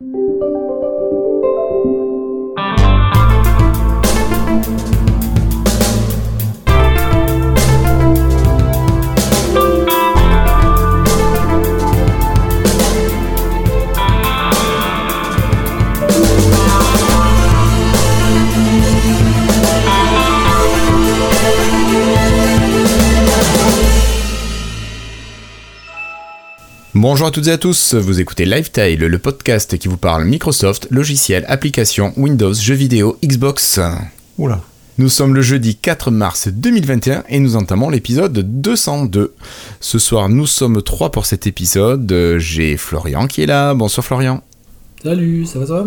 you Bonjour à toutes et à tous, vous écoutez Lifetile, le podcast qui vous parle Microsoft, logiciels, applications, Windows, jeux vidéo, Xbox. Oula. Nous sommes le jeudi 4 mars 2021 et nous entamons l'épisode 202. Ce soir, nous sommes trois pour cet épisode. J'ai Florian qui est là. Bonsoir Florian. Salut, ça va ça va?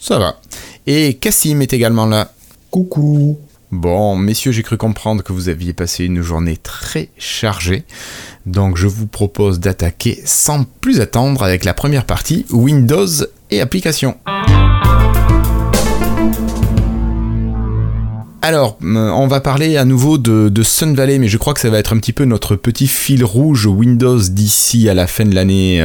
Ça va. Et Cassim est également là. Coucou. Bon, messieurs, j'ai cru comprendre que vous aviez passé une journée très chargée. Donc je vous propose d'attaquer sans plus attendre avec la première partie, Windows et applications. Alors, on va parler à nouveau de, Sun Valley, mais je crois que ça va être un petit peu notre petit fil rouge Windows d'ici à la fin de l'année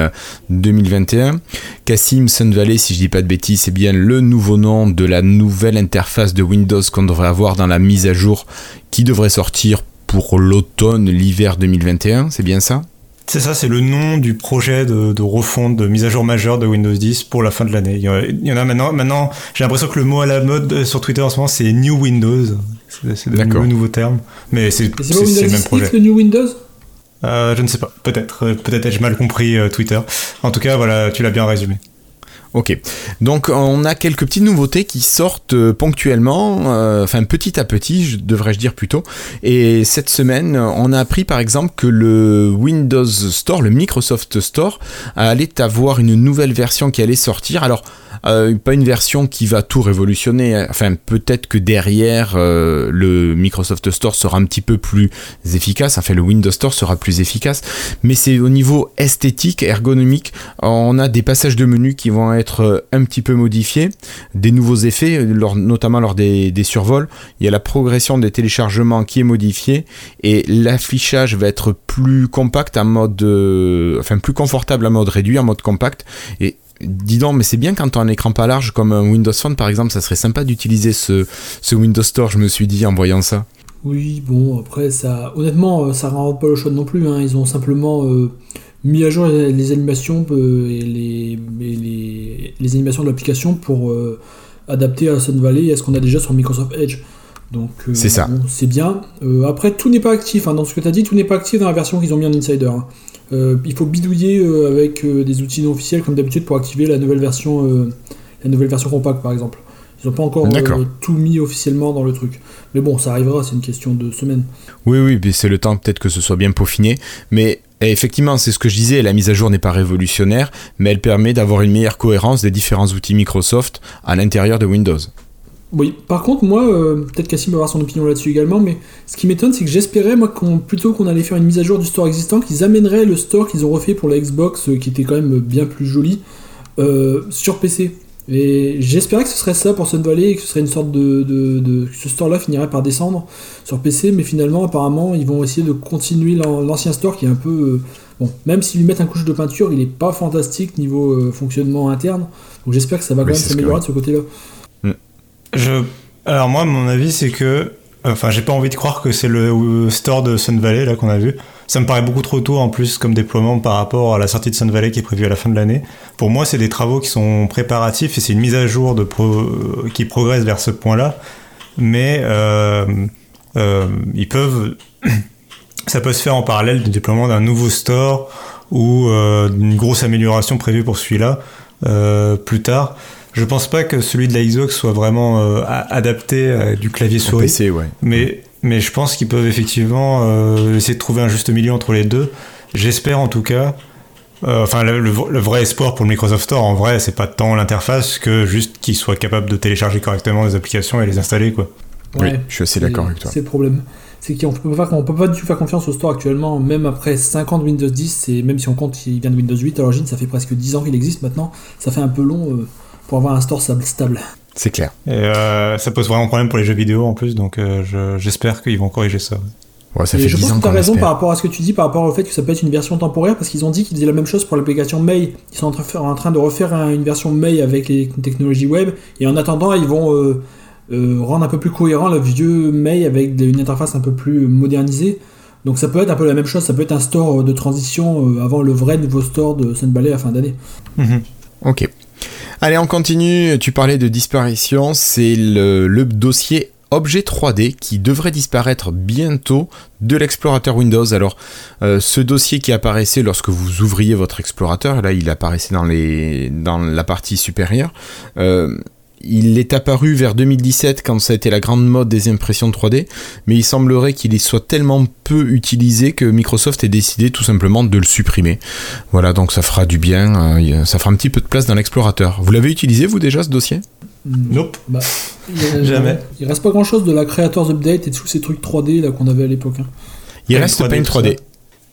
2021. Euh, Cassim Sun Valley, si je dis pas de bêtises, c'est bien le nouveau nom de la nouvelle interface de Windows qu'on devrait avoir dans la mise à jour qui devrait sortir pour l'automne, l'hiver 2021, c'est bien ça? C'est ça, c'est le nom du projet de, refonte, de mise à jour majeure de Windows 10 pour la fin de l'année. Il, y en a maintenant. Maintenant, j'ai l'impression que le mot à la mode euh, sur Twitter en ce moment, c'est New Windows. C'est le nouveau terme. Mais c'est le même projet. le New Windows? Euh, Je ne sais pas. Peut-être. Euh, peut-être ai-je mal compris Twitter. En tout cas, voilà, tu l'as bien résumé. Ok, donc on a quelques petites nouveautés qui sortent euh, ponctuellement, euh, enfin petit à petit, devrais-je dire plutôt. Et cette semaine, on a appris par exemple que le Windows Store, le Microsoft Store, allait avoir une nouvelle version qui allait sortir. Alors euh, pas une version qui va tout révolutionner. Hein. Enfin, peut-être que derrière, euh, le Microsoft Store sera un petit peu plus efficace. Enfin, le Windows Store sera plus efficace. Mais c'est au niveau esthétique, ergonomique. On a des passages de menu qui vont être euh, un petit peu modifiés. Des nouveaux effets, notamment lors des, survols. Il y a la progression des téléchargements qui est modifiée. Et l'affichage va être plus compact en mode... enfin, plus confortable en mode réduit, en mode compact. Et dis donc, mais c'est bien quand on a un écran pas large comme Windows Phone par exemple, ça serait sympa d'utiliser ce, Windows Store, je me suis dit en voyant ça. Oui, bon, après, ça, honnêtement, euh, ça rend pas le choix non plus. Hein. Ils ont simplement euh, mis à jour les, animations euh, les, animations de l'application pour adapter à Sun Valley et à ce qu'on a déjà sur Microsoft Edge. Donc, c'est ça. c'est bien. après, tout n'est pas actif. Hein. Dans ce que tu as dit, tout n'est pas actif dans la version qu'ils ont mis en Insider. Hein. Euh, il faut bidouiller euh, avec euh, des outils non officiels comme d'habitude pour activer la nouvelle version, la nouvelle version compacte par exemple. Ils n'ont pas encore tout mis officiellement dans le truc. Mais bon, ça arrivera, c'est une question de semaine. Oui, oui, mais c'est le temps peut-être que ce soit bien peaufiné. Mais effectivement, c'est ce que je disais, la mise à jour n'est pas révolutionnaire, mais elle permet d'avoir une meilleure cohérence des différents outils Microsoft à l'intérieur de Windows. Oui, par contre, moi, euh, peut-être Cassim va avoir son opinion là-dessus également, mais ce qui m'étonne, c'est que j'espérais, moi, qu'on, plutôt qu'on allait faire une mise à jour du store existant, qu'ils amèneraient le store qu'ils ont refait pour la Xbox, euh, qui était quand même bien plus joli, euh, sur PC. Et j'espérais que ce serait ça pour Sun Valley, et que ce serait une sorte de. de, ce store-là finirait par descendre sur PC, mais finalement, apparemment, ils vont essayer de continuer l'ancien store qui est un peu. bon, même s'ils lui mettent un couche de peinture, il est pas fantastique niveau fonctionnement interne. Donc j'espère que ça va quand même s'améliorer de ce côté-là. Je... Alors moi, mon avis, c'est que... Enfin, j'ai pas envie de croire que c'est le store de Sun Valley là qu'on a vu. Ça me paraît beaucoup trop tôt en plus comme déploiement par rapport à la sortie de Sun Valley qui est prévue à la fin de l'année. Pour moi, c'est des travaux qui sont préparatifs et c'est une mise à jour de qui progresse vers ce point-là. Mais euh, euh, ils peuvent, ça peut se faire en parallèle du déploiement d'un nouveau store ou euh, d'une grosse amélioration prévue pour celui-là plus tard. Je pense pas que celui de la Xbox soit vraiment euh, adapté à du clavier souris. PC, ouais. Mais, mais je pense qu'ils peuvent effectivement euh, essayer de trouver un juste milieu entre les deux. J'espère en tout cas. Euh, enfin, le, vrai espoir pour le Microsoft Store, en vrai, c'est pas tant l'interface que juste qu'ils soient capables de télécharger correctement des applications et les installer, quoi. oui, je suis assez d'accord avec toi. C'est le problème. C'est qu'on peut pas, peut pas du tout faire confiance au store actuellement, même après 5 ans de Windows 10, et même si on compte qu'il vient de Windows 8 à l'origine, ça fait presque 10 ans qu'il existe maintenant, ça fait un peu long pour avoir un store stable. C'est clair. Et euh, ça pose vraiment problème pour les jeux vidéo en plus, donc euh, j'espère qu'ils vont corriger ça. Ouais, ça fait je 10 pense ans que tu as raison espère. par rapport à ce que tu dis, par rapport au fait que ça peut être une version temporaire, parce qu'ils ont dit qu'ils faisaient la même chose pour l'application Mail. Ils sont en train de, refaire un- une version Mail avec les technologies web, et en attendant, ils vont euh, euh, rendre un peu plus cohérent le vieux Mail avec une interface un peu plus modernisée. Donc ça peut être un peu la même chose, ça peut être un store de transition avant le vrai nouveau store de Sun Valley à fin d'année. Mhm. Ok. Allez, on continue. Tu parlais de disparition. C'est le, dossier objet 3D qui devrait disparaître bientôt de l'explorateur Windows. Alors, euh, ce dossier qui apparaissait lorsque vous ouvriez votre explorateur, là, il apparaissait dans, les, dans la partie supérieure. euh, il est apparu vers 2017 quand ça a été la grande mode des impressions 3D, mais il semblerait qu'il soit tellement peu utilisé que Microsoft ait décidé tout simplement de le supprimer. Voilà, donc ça fera du bien, euh, ça fera un petit peu de place dans l'explorateur. Vous l'avez utilisé vous déjà ce dossier? Nope. Bah, il a- Jamais. Il reste pas grand chose de la Creators Update et de tous ces trucs 3D là qu'on avait à l'époque. hein. Il Paint reste 3D, Paint tout 3D. ça.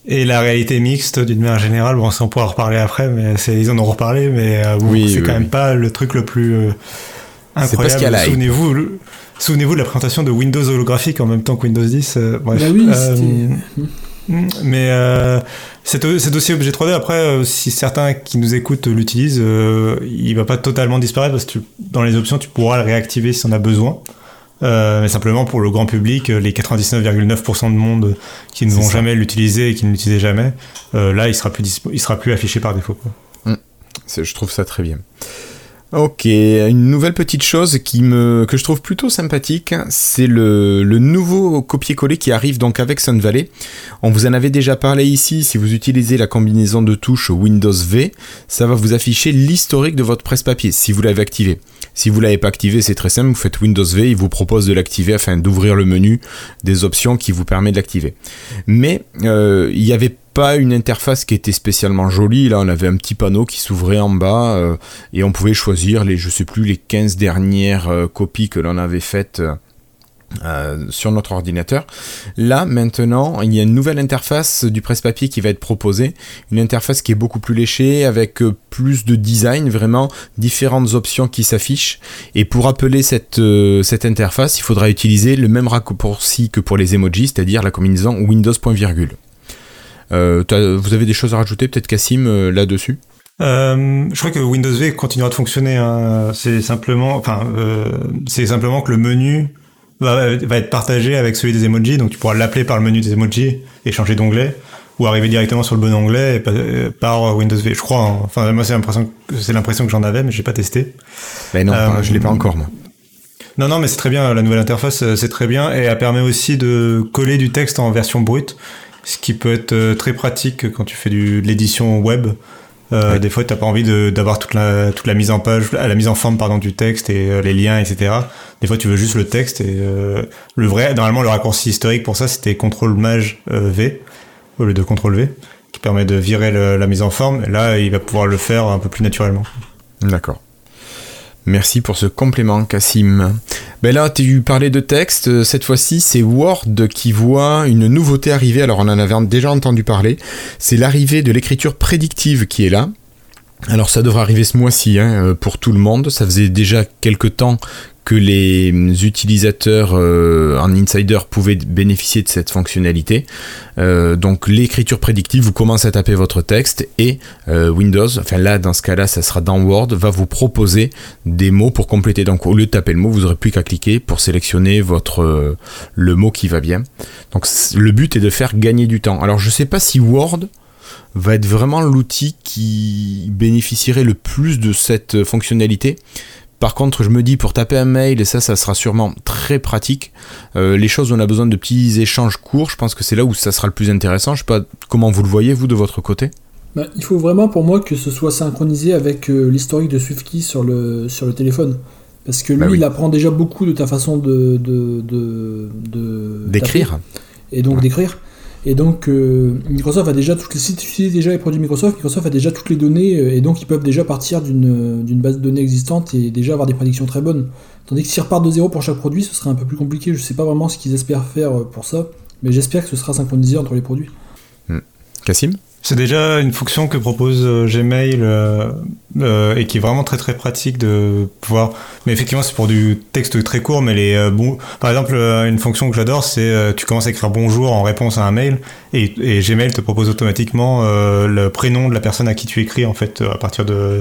Et la réalité mixte, d'une manière générale, bon, ça on pourra en reparler après, mais c'est- ils en ont reparlé, mais euh, bon, Oui, c'est oui, quand oui. même pas le truc le plus euh, parce qu'il y a incroyable. Souvenez-vous, le- souvenez-vous de la présentation de Windows holographique en même temps que Windows 10. euh, bref. Bah oui, Euh, mais euh, cet, cet dossier objet 3D, après, euh, si certains qui nous écoutent l'utilisent, euh, il va pas totalement disparaître parce que tu- dans les options, tu pourras le réactiver si on a besoin. Euh, mais simplement pour le grand public, les 99,9% de monde qui ne vont ça. jamais l'utiliser et qui ne l'utilisaient jamais, euh, là, il sera plus dispo- il sera plus affiché par défaut. quoi. C'est- Je trouve ça très bien. Ok, une nouvelle petite chose que je trouve plutôt sympathique, c'est le, nouveau copier-coller qui arrive donc avec Sun Valley. On vous en avait déjà parlé ici, si vous utilisez la combinaison de touches Windows V, ça va vous afficher l'historique de votre presse-papier, si vous l'avez activé. Si vous l'avez pas activé, c'est très simple, vous faites Windows V, il vous propose de l'activer afin d'ouvrir le menu des options qui vous permet de l'activer. Mais euh, il n'y avait pas une interface qui était spécialement jolie. Là, on avait un petit panneau qui s'ouvrait en bas euh, et on pouvait choisir les, je sais plus, les 15 dernières euh, copies que l'on avait faites. euh, sur notre ordinateur. Là, maintenant, il y a une nouvelle interface du presse-papier qui va être proposée. Une interface qui est beaucoup plus léchée, avec plus de design, vraiment différentes options qui s'affichent. Et pour appeler cette, interface, il faudra utiliser le même raccourci que pour les emojis, c'est-à-dire la combinaison Windows. Euh, vous avez des choses à rajouter, peut-être Cassim, euh, là-dessus? Euh, je crois que Windows V continuera de fonctionner. hein. C'est simplement, enfin, euh, c'est simplement que le menu va, va être partagé avec celui des emojis, donc tu pourras l'appeler par le menu des emojis et changer d'onglet, ou arriver directement sur le bon onglet et par Windows V. Je crois. hein. Enfin, moi, c'est l'impression, que- c'est l'impression que j'en avais, mais j'ai pas testé. Ben non, Euh, je l'ai pas encore, moi. Non, non, mais c'est très bien. La nouvelle interface, c'est très bien et elle permet aussi de coller du texte en version brute, ce qui peut être euh, très pratique quand tu fais du, de l'édition web. Euh, Ouais. Des fois, t'as pas envie d'avoir toute la, toute la mise en page, la mise en forme pardon du texte et euh, les liens, etc. Des fois, tu veux juste le texte et euh, le vrai. Normalement, le raccourci historique pour ça, c'était contrôle maj euh, V au lieu de contrôle V, qui permet de virer le- la mise en forme. Et là, il va pouvoir le faire un peu plus naturellement. D'accord. Merci pour ce complément, Cassim. Ben là, tu parlais de texte. Cette fois-ci, c'est Word qui voit une nouveauté arriver. Alors, on en avait déjà entendu parler. C'est l'arrivée de l'écriture prédictive qui est là. Alors, ça devrait arriver ce mois-ci hein, pour tout le monde. Ça faisait déjà quelques temps que les hum, utilisateurs euh, en insider pouvaient bénéficier de cette fonctionnalité. Euh, donc l'écriture prédictive, vous commencez à taper votre texte et euh, Windows, enfin là dans ce cas-là ça sera dans Word, va vous proposer des mots pour compléter. Donc au lieu de taper le mot, vous n'aurez plus qu'à cliquer pour sélectionner votre euh, le mot qui va bien. Donc le but est de faire gagner du temps. Alors je sais pas si Word va être vraiment l'outil qui bénéficierait le plus de cette euh, fonctionnalité. Par contre, je me dis pour taper un mail, et ça, ça sera sûrement très pratique. Euh, les choses où on a besoin de petits échanges courts, je pense que c'est là où ça sera le plus intéressant. Je sais pas comment vous le voyez, vous, de votre côté. Bah, il faut vraiment pour moi que ce soit synchronisé avec euh, l'historique de SwiftKey sur le, sur le téléphone. Parce que lui, Bah oui. il apprend déjà beaucoup de ta façon de. de, de, de D'écrire. taper Et donc Ouais. d'écrire. Et donc euh, Microsoft a déjà toutes les. Si tu utilises déjà les produits Microsoft, Microsoft a déjà toutes les données euh, et donc ils peuvent déjà partir d'une d'une base de données existante et déjà avoir des prédictions très bonnes. Tandis que s'ils repartent de zéro pour chaque produit, ce serait un peu plus compliqué. Je sais pas vraiment ce qu'ils espèrent faire euh, pour ça, mais j'espère que ce sera synchronisé entre les produits. Cassim? C'est déjà une fonction que propose euh, Gmail euh, euh, et qui est vraiment très très pratique de pouvoir. Mais effectivement, c'est pour du texte très court, mais les. Par exemple, une fonction que j'adore, c'est tu commences à écrire bonjour en réponse à un mail et, et Gmail te propose automatiquement le prénom de la personne à qui tu écris en fait à partir de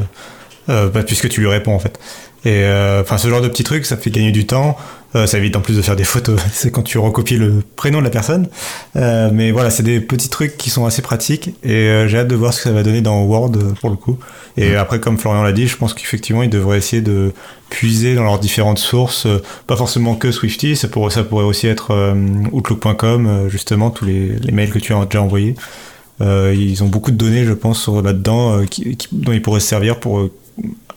bah, puisque tu lui réponds en fait. Et euh, enfin, ce genre de petits trucs, ça fait gagner du temps. Euh, ça évite en plus de faire des photos. c'est quand tu recopies le prénom de la personne. Euh, mais voilà, c'est des petits trucs qui sont assez pratiques. Et j'ai hâte de voir ce que ça va donner dans Word pour le coup. Et après, comme Florian l'a dit, je pense qu'effectivement, ils devraient essayer de puiser dans leurs différentes sources. pas forcément que Swifty, ça pourrait, ça pourrait aussi être Outlook.com, justement, tous les, les, mails que tu as déjà envoyés. ils ont beaucoup de données, je pense, là-dedans, dont ils pourraient se servir pour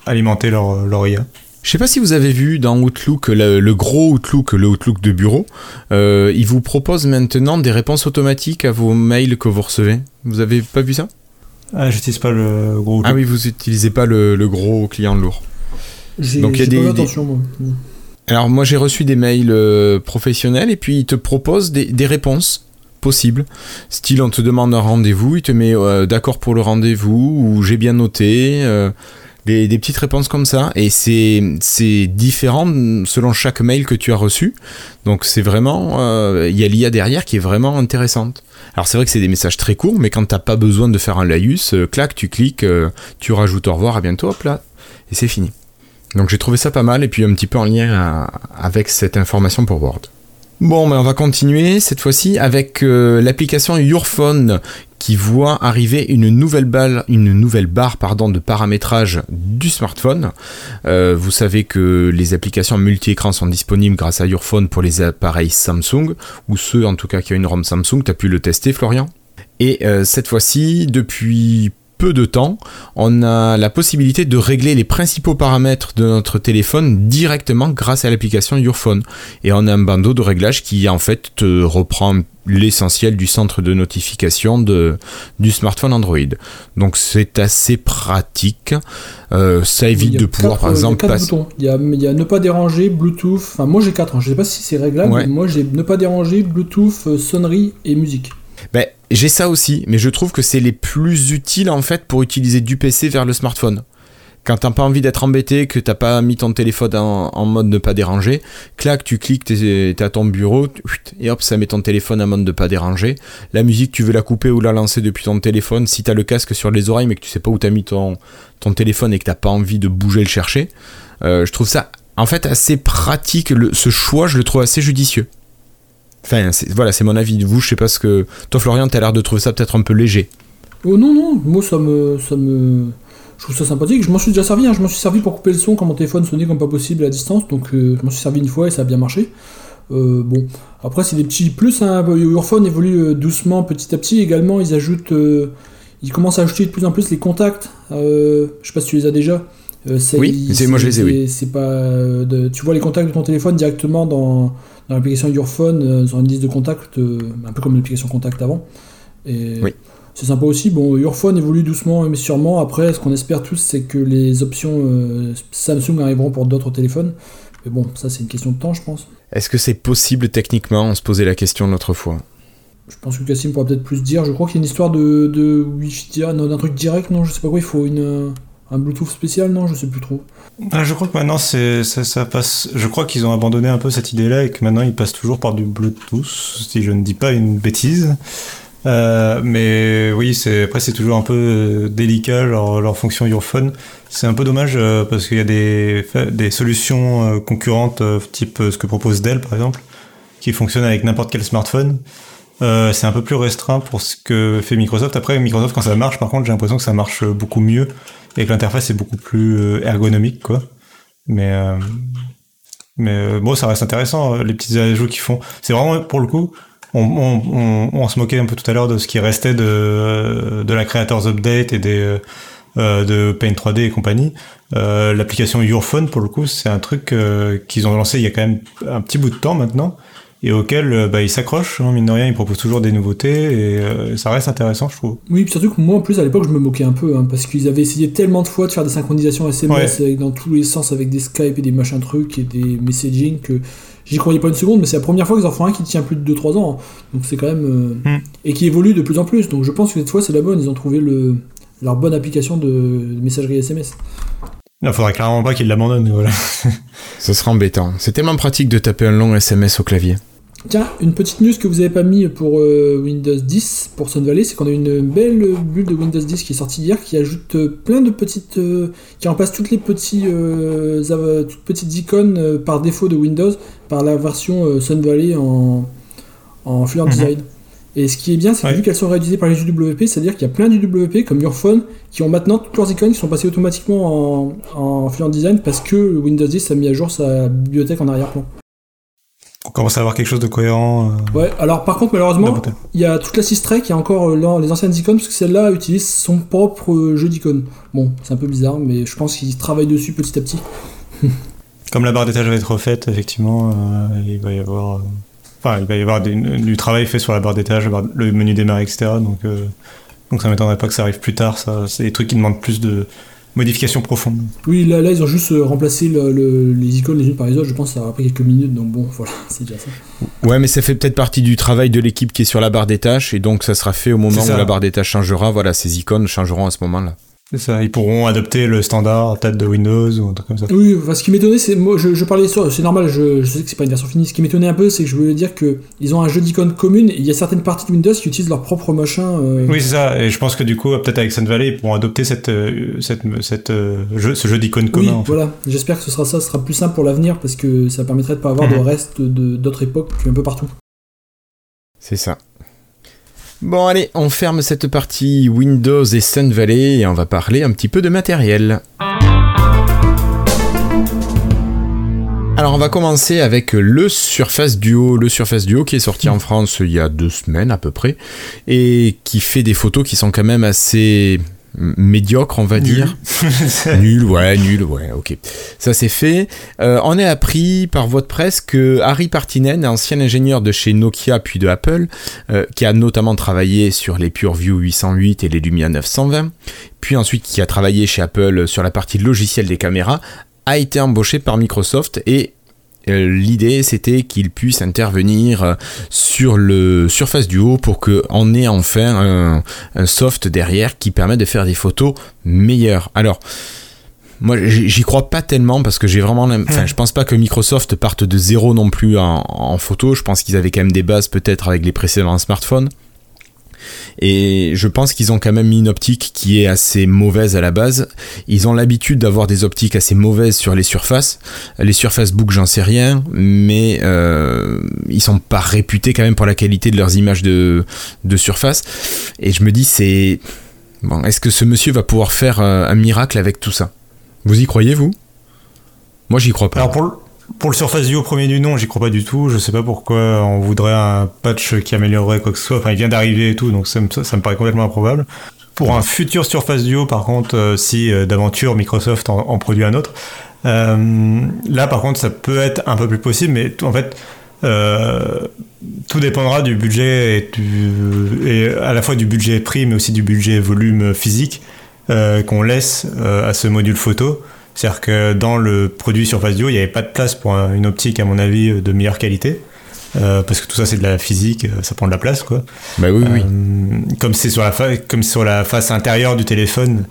alimenter leur, leur IA. Je sais pas si vous avez vu dans Outlook, le, gros Outlook, le Outlook de bureau, euh, il vous propose maintenant des réponses automatiques à vos mails que vous recevez. Vous avez pas vu ça? Ah, j'utilise pas le gros Outlook. Ah oui, vous utilisez pas le, gros client lourd. Donc il y a des, moi. Alors moi j'ai reçu des mails euh, professionnels et puis il te propose des, des réponses possibles. Style on te demande un rendez-vous, il te met euh, d'accord pour le rendez-vous ou j'ai bien noté des, petites réponses comme ça. Et c'est différent selon chaque mail que tu as reçu. Donc c'est vraiment, euh, il y a l'IA derrière qui est vraiment intéressante. Alors c'est vrai que c'est des messages très courts, mais quand t'as pas besoin de faire un laïus, euh, clac, tu cliques, euh, tu rajoutes au revoir, à bientôt, hop là, et c'est fini. Donc j'ai trouvé ça pas mal, et puis un petit peu en lien avec cette information pour Word. Bon, mais on va continuer cette fois-ci avec l'application Yourphone qui voit arriver une nouvelle, balle, une nouvelle barre pardon, de paramétrage du smartphone. Euh, vous savez que les applications multi-écrans sont disponibles grâce à Your Phone pour les appareils Samsung, ou ceux en tout cas qui ont une ROM Samsung. Tu as pu le tester, Florian? Et euh, cette fois-ci, depuis peu de temps, on a la possibilité de régler les principaux paramètres de notre téléphone directement grâce à l'application Your Phone. Et on a un bandeau de réglage qui en fait te reprend l'essentiel du centre de notification de, du smartphone Android. Donc c'est assez pratique. Euh, ça évite de pouvoir, par exemple, passer. Il y, a, il y a ne pas déranger, Bluetooth. Enfin, moi j'ai 4. Hein. Je sais pas si c'est réglable. Mais moi j'ai ne pas déranger, Bluetooth, euh, sonnerie et musique. J'ai ça aussi, mais je trouve que c'est les plus utiles en fait pour utiliser du PC vers le smartphone. Quand t'as pas envie d'être embêté, que t'as pas mis ton téléphone en, mode ne pas déranger, clac, tu cliques, t'es à ton bureau, et hop, ça met ton téléphone en mode ne pas déranger. La musique, tu veux la couper ou la lancer depuis ton téléphone. Si t'as le casque sur les oreilles, mais que tu sais pas où t'as mis ton, ton téléphone et que t'as pas envie de bouger le chercher, euh, je trouve ça en fait assez pratique. ce choix, je le trouve assez judicieux. Enfin, voilà, c'est mon avis. Vous, je sais pas ce que. Toi, Florian, t'as l'air de trouver ça peut-être un peu léger. Oh non, non, moi, ça me. Ça me... Je trouve ça sympathique. Je m'en suis déjà servi. Hein. Je m'en suis servi pour couper le son quand mon téléphone sonnait comme pas possible à distance. Donc, euh, je m'en suis servi une fois et ça a bien marché. Euh, bon, après, c'est des petits plus. Hein. Your évolue euh, doucement, petit à petit. Également, ils ajoutent. ils commencent à ajouter de plus en plus les contacts. je sais pas si tu les as déjà. Oui, moi je les ai, oui. C'est pas. tu vois les contacts de ton téléphone directement dans dans l'application Your Phone, euh, sur une liste de contacts, euh, un peu comme l'application Contact avant. Et c'est sympa aussi. Bon, Your Phone évolue doucement mais sûrement. Après, ce qu'on espère tous, c'est que les options euh, Samsung arriveront pour d'autres téléphones. Mais bon, ça c'est une question de temps, je pense. Est-ce que c'est possible techniquement On se posait la question l'autre fois? Je pense que Cassim pourra peut-être plus dire. Je crois qu'il y a une histoire de, de Wi-Fi, d'un truc direct, non Je sais pas quoi, il faut une, un Bluetooth spécial, non Je sais plus trop. Ah, je crois que maintenant c'est ça, passe. Je crois qu'ils ont abandonné un peu cette idée-là et que maintenant ils passent toujours par du Bluetooth, si je ne dis pas une bêtise. Euh, mais oui, c'est après c'est toujours un peu délicat leur, leur fonction Phone. C'est un peu dommage euh, parce qu'il y a des, des solutions euh, concurrentes type ce que propose Dell par exemple, qui fonctionnent avec n'importe quel smartphone. C'est un peu plus restreint pour ce que fait Microsoft. Après Microsoft quand ça marche, par contre, j'ai l'impression que ça marche beaucoup mieux et que l'interface est beaucoup plus euh, ergonomique, quoi. Mais euh, mais euh, bon, ça reste intéressant les petites ajouts qu'ils font. C'est vraiment pour le coup. On, se moquait un peu tout à l'heure de ce qui restait de, la Creators Update et de Paint 3D et compagnie. Euh, L'application Yourphone, pour le coup, c'est un truc qu'ils ont lancé il y a quand même un petit bout de temps maintenant et auquel euh, bah, il s'accroche, hein, mine de rien, il propose toujours des nouveautés et euh, ça reste intéressant, je trouve. Oui, surtout que moi en plus à l'époque je me moquais un peu hein, parce qu'ils avaient essayé tellement de fois de faire des synchronisations SMS dans tous les sens avec des Skype et des machins trucs et des messaging que j'y croyais pas une seconde, mais c'est la première fois qu'ils en font un qui tient plus de 2-3 ans. Donc c'est quand même. Hmm. Et qui évolue de plus en plus. Donc je pense que cette fois c'est la bonne. Ils ont trouvé le, leur bonne application de, de messagerie SMS. Il faudrait clairement pas qu'ils l'abandonnent. Voilà. Ce sera embêtant. C'est tellement pratique de taper un long SMS au clavier. Tiens, une petite news que vous avez pas mis pour euh, Windows 10, pour Sun Valley, c'est qu'on a une belle bulle de Windows 10 qui est sortie hier, qui ajoute euh, plein de petites, euh, qui remplace toutes les petits, euh, av- toutes petites icônes euh, par défaut de Windows par la version euh, Sun Valley en, en Fluent Mhm. Design. Et ce qui est bien, c'est que Ouais. vu qu'elles sont réutilisées par les UWP, c'est-à-dire qu'il y a plein d'UWP comme Your Phone qui ont maintenant toutes leurs icônes qui sont passées automatiquement en, en Fluent Design parce que Windows 10 a mis à jour sa bibliothèque en arrière-plan. On commence à avoir quelque chose de cohérent. euh, Ouais, alors par contre, malheureusement, il y a toute la 6 Tray qui a encore euh, les anciennes icônes, parce que celle-là utilise son propre euh, jeu d'icônes. Bon, c'est un peu bizarre, mais je pense qu'ils travaillent dessus petit à petit. Comme la barre d'étage va être refaite, effectivement, euh, il va y avoir. Enfin, il va y avoir des- du travail fait sur la barre d'étage, le menu démarrer, etc. Donc, euh, donc ça m'étonnerait pas que ça arrive plus tard. Ça, c'est des trucs qui demandent plus de modifications profondes. Oui, là, là ils ont juste euh, remplacé le- le- les icônes les unes par les autres, je pense que ça aura pris quelques minutes, donc bon, voilà, c'est déjà ça. Ouais, mais ça fait peut-être partie du travail de l'équipe qui est sur la barre des tâches, et donc ça sera fait au moment où la barre des tâches changera. Voilà, ces icônes changeront à ce moment-là. C'est ça. Ils pourront adopter le standard peut-être de Windows ou un truc comme ça. Oui, enfin, ce qui m'étonnait, c'est. Moi, je, je parlais sur. C'est normal, je, je sais que c'est pas une version finie. Ce qui m'étonnait un peu, c'est que je voulais dire que ils ont un jeu d'icônes commune, et il y a certaines parties de Windows qui utilisent leur propre machin. euh, Oui, c'est ça. Et je pense que du coup, peut-être avec Sun Valley, ils pourront adopter cette, euh, cette, cette, euh, jeu, ce jeu d'icônes Oui, commun. en fait. voilà. J'espère que ce sera ça, ce sera plus simple pour l'avenir parce que ça permettrait de pas avoir de Mhm. reste de- d'autres époques un peu partout. C'est ça. Bon, allez, on ferme cette partie Windows et Sun Valley et on va parler un petit peu de matériel. Alors, on va commencer avec le Surface Duo. Le Surface Duo qui est sorti en France il y a deux semaines à peu près et qui fait des photos qui sont quand même assez médiocres, on va dire. nul, ouais, nul, ouais, ok. Ça c'est fait. Euh, on est appris par voie de presse que Harry Partinen, ancien ingénieur de chez Nokia puis de Apple, euh, qui a notamment travaillé sur les PureView 808 et les Lumia 920, puis ensuite qui a travaillé chez Apple sur la partie logicielle des caméras, a été embauché par Microsoft et L'idée, c'était qu'il puisse intervenir euh, sur le Surface Duo pour qu'on ait enfin un, un soft derrière qui permet de faire des photos meilleures. Alors, moi, j'y crois pas tellement parce que j'ai vraiment. Enfin, je pense pas que Microsoft parte de zéro non plus en, en photo. Je pense qu'ils avaient quand même des bases peut-être avec les précédents smartphones. Et je pense qu'ils ont quand même une optique qui est assez mauvaise à la base. Ils ont l'habitude d'avoir des optiques assez mauvaises sur les surfaces. Les surfaces book, j'en sais rien, mais euh, ils sont pas réputés quand même pour la qualité de leurs images de, surface. Et je me dis, c'est. Bon, est-ce que ce monsieur va pouvoir faire euh, un miracle avec tout ça? Vous y croyez, vous? Moi, j'y crois pas. Pour le Surface Duo premier du nom, j'y crois pas du tout. Je sais pas pourquoi on voudrait un patch qui améliorerait quoi que ce soit. Enfin, il vient d'arriver et tout, donc ça me, paraît complètement improbable. Pour un futur Surface Duo, par contre, euh, si euh, d'aventure Microsoft en, produit un autre, euh, là par contre ça peut être un peu plus possible, mais en fait tout dépendra du budget et, à la fois du budget prix, mais aussi du budget volume physique qu'on laisse à ce module photo. C'est-à-dire que dans le produit Surface Duo, il n'y avait pas de place pour un- une optique, à mon avis, de meilleure qualité. Euh, parce que tout ça, c'est de la physique, euh, ça prend de la place, quoi. Bah oui, oui. Euh, comme c'est sur la comme sur la face intérieure du téléphone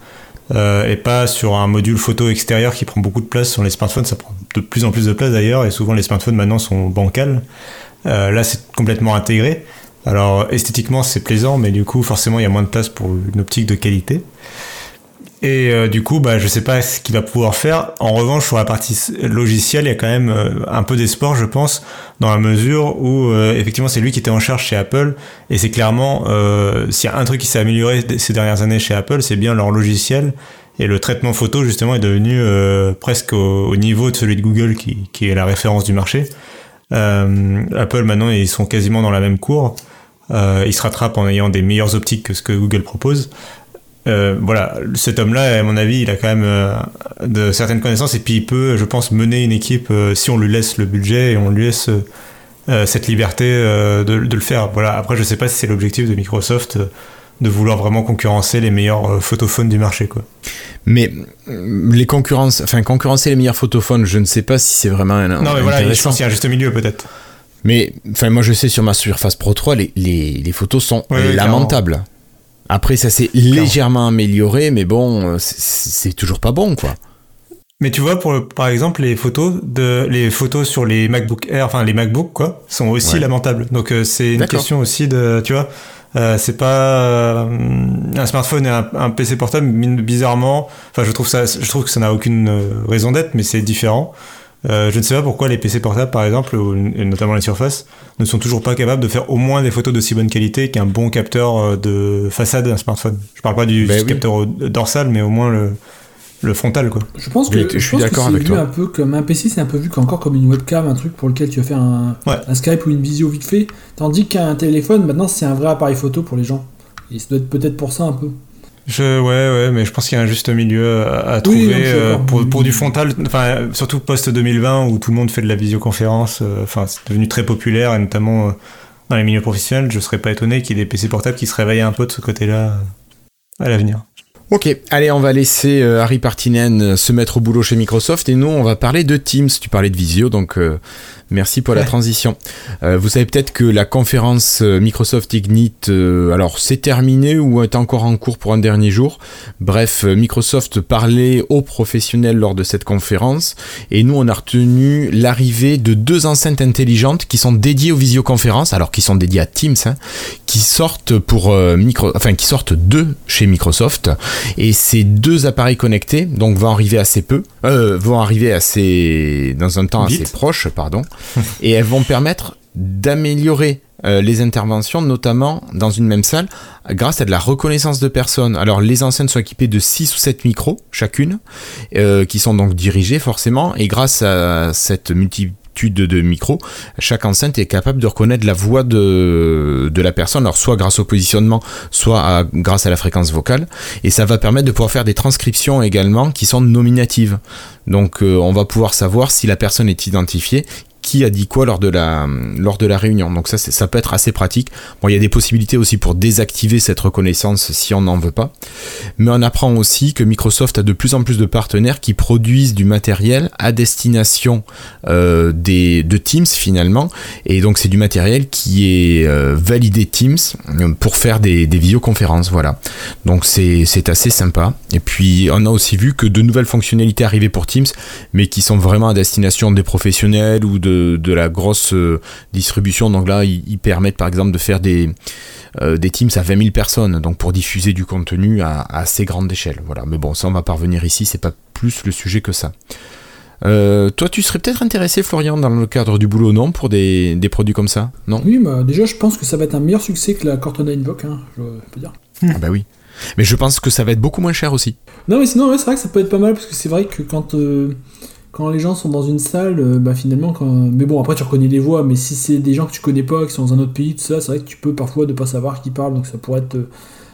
euh, et pas sur un module photo extérieur qui prend beaucoup de place sur les smartphones, ça prend de plus en plus de place d'ailleurs et souvent les smartphones maintenant sont bancals. Euh, là, c'est complètement intégré. Alors esthétiquement, c'est plaisant, mais du coup, forcément, il y a moins de place pour une optique de qualité. Et euh, du coup, bah, je sais pas ce qu'il va pouvoir faire. En revanche, sur la partie logicielle, il y a quand même euh, un peu d'espoir, je pense, dans la mesure où euh, effectivement c'est lui qui était en charge chez Apple, et c'est clairement s'il y a un truc qui s'est amélioré ces dernières années chez Apple, c'est bien leur logiciel. Et le traitement photo, justement, est devenu presque au, au niveau de celui de Google, qui, est la référence du marché. Apple, maintenant, ils sont quasiment dans la même cour. Ils se rattrapent en ayant des meilleures optiques que ce que Google propose. Euh, voilà, cet homme-là, à mon avis, il a quand même euh, de certaines connaissances et puis il peut, je pense, mener une équipe euh, si on lui laisse le budget et on lui laisse cette liberté de, de le faire. Voilà. Après, je sais pas si c'est l'objectif de Microsoft de vouloir vraiment concurrencer les meilleurs photophones du marché, quoi. Mais les concurrences, enfin concurrencer les meilleurs photophones, je ne sais pas si c'est vraiment un. Non, mais voilà, je pense qu'il y a un juste milieu peut-être. Mais enfin, moi je sais sur ma Surface Pro 3, les, les, les photos sont lamentables. Après, ça s'est légèrement amélioré, mais bon, c'est toujours pas bon, quoi. Mais tu vois, pour par exemple, les photos de les photos sur les MacBook Air, enfin les MacBook quoi, sont aussi lamentables. Donc euh, c'est une question aussi de, tu vois, euh, c'est pas euh, un smartphone et un, PC portable bizarrement. Enfin, je trouve ça, je trouve que ça n'a aucune raison d'être, mais c'est différent. Je ne sais pas pourquoi les PC portables, par exemple, et notamment les Surface, ne sont toujours pas capables de faire au moins des photos d'aussi bonne qualité qu'un bon capteur de façade d'un smartphone. Je parle pas du, ben capteur dorsal, mais au moins le, le frontal quoi. Je pense que je, suis d'accord avec toi. un peu comme un PC, c'est un peu vu encore comme une webcam, un truc pour lequel tu vas faire un, un Skype ou une visio vite fait, tandis qu'un téléphone maintenant c'est un vrai appareil photo pour les gens. Et ça doit être peut-être pour ça un peu. Je, ouais, ouais, mais je pense qu'il y a un juste milieu à, trouver euh, pour, pour, du frontal, enfin, surtout post-2020 où tout le monde fait de la visioconférence, euh, enfin, c'est devenu très populaire et notamment euh, dans les milieux professionnels. Je serais pas étonné qu'il y ait des PC portables qui se réveillent un peu de ce côté-là à l'avenir. Ok, allez, on va laisser euh, Harry Partinen euh, se mettre au boulot chez Microsoft et nous, on va parler de Teams. Tu parlais de Visio, donc euh, Merci pour la transition. Euh, vous savez peut-être que la conférence Microsoft Ignite, euh, alors c'est terminé ou est encore en cours pour un dernier jour. Bref, Microsoft parlait aux professionnels lors de cette conférence et nous on a retenu l'arrivée de deux enceintes intelligentes qui sont dédiées aux visioconférences, alors qui sont dédiées à Teams, hein, qui sortent pour micro, enfin qui sortent de chez Microsoft. Et ces deux appareils connectés donc vont arriver assez peu, vont arriver assez dans un temps assez proche, pardon. Et elles vont permettre d'améliorer euh, les interventions, notamment dans une même salle, grâce à de la reconnaissance de personnes. Alors les enceintes sont équipées de 6 ou 7 micros chacune, euh, qui sont donc dirigés forcément, et grâce à cette de micros, chaque enceinte est capable de reconnaître la voix de, de la personne, alors soit grâce au positionnement, soit grâce à la fréquence vocale, et ça va permettre de pouvoir faire des transcriptions également qui sont nominatives. Donc euh, on va pouvoir savoir si la personne est identifiée, qui a dit quoi lors de la, lors de la réunion. Donc ça, ça peut être assez pratique. Bon, il y a des possibilités aussi pour désactiver cette reconnaissance si on n'en veut pas. Mais on apprend aussi que Microsoft a de plus en plus de partenaires qui produisent du matériel à destination euh, des, de Teams finalement. Et donc c'est du matériel qui est euh, validé Teams euh, pour faire des, des visioconférences. Voilà. Donc c'est assez sympa. Et puis on a aussi vu que de nouvelles fonctionnalités arrivaient pour Teams, mais qui sont vraiment à destination des professionnels ou de de, la grosse euh, distribution. Donc là, ils, permettent par exemple de faire des, euh, des teams à 20 000 personnes, donc pour diffuser du contenu à, assez grande échelle. Voilà. Mais bon, ça, on va parvenir ici, c'est pas plus le sujet que ça. Euh, toi, tu serais peut-être intéressé, Florian, dans le cadre du boulot, non Pour des, produits comme ça, non? Oui, bah, déjà, je pense que ça va être un meilleur succès que la Cortana Invoke, hein, je peux dire. Ah bah oui. Mais je pense que ça va être beaucoup moins cher aussi. Non, mais sinon, c'est vrai que ça peut être pas mal, parce que c'est vrai que quand quand les gens sont dans une salle, euh, bah finalement, quand... mais bon, après tu reconnais les voix, mais si c'est des gens que tu connais pas, qui sont dans un autre pays, tout ça, c'est vrai que tu peux parfois ne pas savoir qui parle, donc ça pourrait être euh,